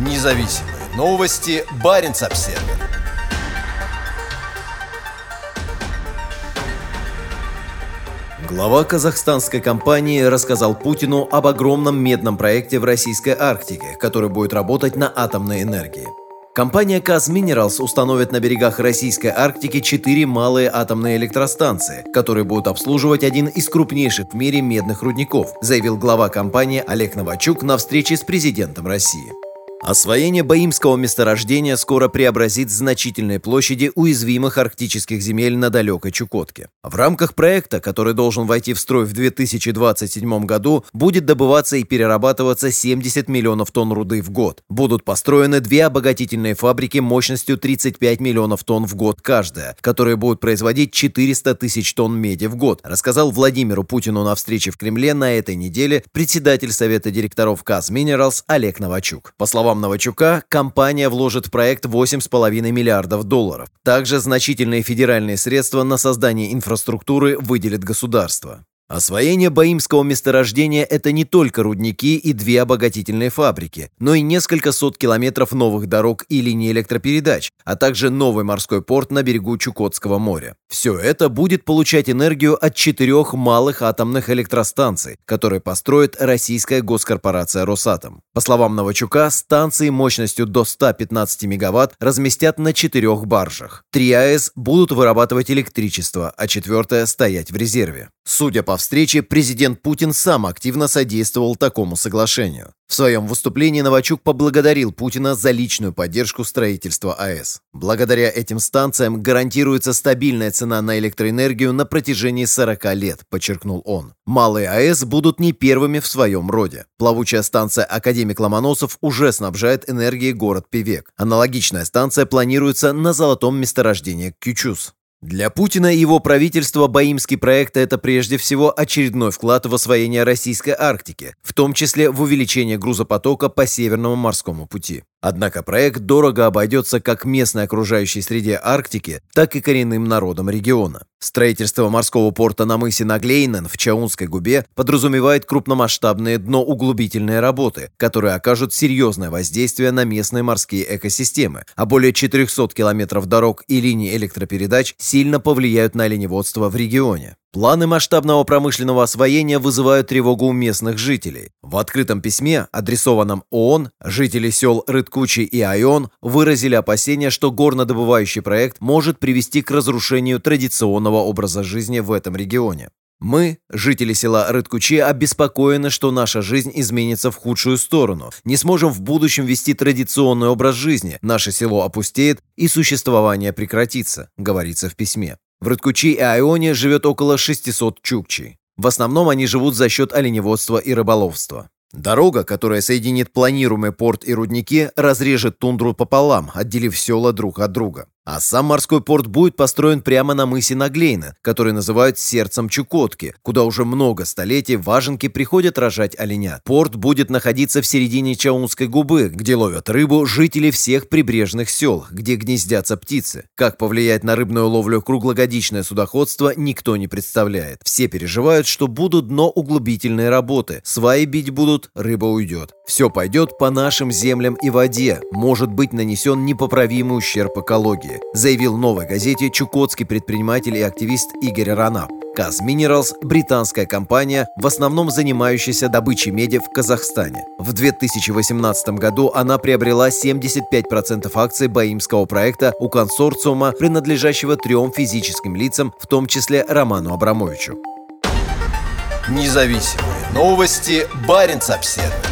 Независимые новости. Барин обсерва Глава казахстанской компании рассказал Путину об огромном медном проекте в российской Арктике, который будет работать на атомной энергии. Компания КАЗ Minerals установит на берегах российской Арктики четыре малые атомные электростанции, которые будут обслуживать один из крупнейших в мире медных рудников, заявил глава компании Олег Новачук на встрече с президентом России. Освоение Баимского месторождения скоро преобразит значительные площади уязвимых арктических земель на далекой Чукотке. В рамках проекта, который должен войти в строй в 2027 году, будет добываться и перерабатываться 70 миллионов тонн руды в год. Будут построены две обогатительные фабрики мощностью 35 миллионов тонн в год каждая, которые будут производить 400 тысяч тонн меди в год, рассказал Владимиру Путину на встрече в Кремле на этой неделе председатель Совета директоров КАЗ Minerals Олег Новачук. По словам словам Новачука, компания вложит в проект 8,5 миллиардов долларов. Также значительные федеральные средства на создание инфраструктуры выделит государство. Освоение Баимского месторождения – это не только рудники и две обогатительные фабрики, но и несколько сот километров новых дорог и линий электропередач, а также новый морской порт на берегу Чукотского моря. Все это будет получать энергию от четырех малых атомных электростанций, которые построит российская госкорпорация «Росатом». По словам Новачука, станции мощностью до 115 мегаватт разместят на четырех баржах. Три АЭС будут вырабатывать электричество, а четвертая – стоять в резерве. Судя по встрече, президент Путин сам активно содействовал такому соглашению. В своем выступлении Новачук поблагодарил Путина за личную поддержку строительства АЭС. Благодаря этим станциям гарантируется стабильная цена на электроэнергию на протяжении 40 лет, подчеркнул он. Малые АЭС будут не первыми в своем роде. Плавучая станция «Академик Ломоносов» уже снабжает энергией город Певек. Аналогичная станция планируется на золотом месторождении Кючус. Для Путина и его правительства Баимский проект – это прежде всего очередной вклад в освоение российской Арктики, в том числе в увеличение грузопотока по Северному морскому пути. Однако проект дорого обойдется как местной окружающей среде Арктики, так и коренным народам региона. Строительство морского порта на мысе Наглейнен в Чаунской губе подразумевает крупномасштабные дноуглубительные работы, которые окажут серьезное воздействие на местные морские экосистемы, а более 400 километров дорог и линий электропередач сильно повлияют на оленеводство в регионе. Планы масштабного промышленного освоения вызывают тревогу у местных жителей. В открытом письме, адресованном ООН, жители сел Рыткучи и Айон выразили опасения, что горнодобывающий проект может привести к разрушению традиционного образа жизни в этом регионе. Мы, жители села Рыткучи, обеспокоены, что наша жизнь изменится в худшую сторону. Не сможем в будущем вести традиционный образ жизни, наше село опустеет и существование прекратится, говорится в письме. В Рыткучи и Айоне живет около 600 чукчей. В основном они живут за счет оленеводства и рыболовства. Дорога, которая соединит планируемый порт и рудники, разрежет тундру пополам, отделив села друг от друга. А сам морской порт будет построен прямо на мысе Наглейна, который называют сердцем Чукотки, куда уже много столетий важенки приходят рожать оленят. Порт будет находиться в середине Чаунской губы, где ловят рыбу жители всех прибрежных сел, где гнездятся птицы. Как повлиять на рыбную ловлю круглогодичное судоходство, никто не представляет. Все переживают, что будут дно-углубительные работы. Сваи бить будут, рыба уйдет. Все пойдет по нашим землям и воде. Может быть нанесен непоправимый ущерб экологии заявил новой газете чукотский предприниматель и активист Игорь Ранап. Каз Minerals – британская компания, в основном занимающаяся добычей меди в Казахстане. В 2018 году она приобрела 75% акций Баимского проекта у консорциума, принадлежащего трем физическим лицам, в том числе Роману Абрамовичу. Независимые новости. Барин обседный.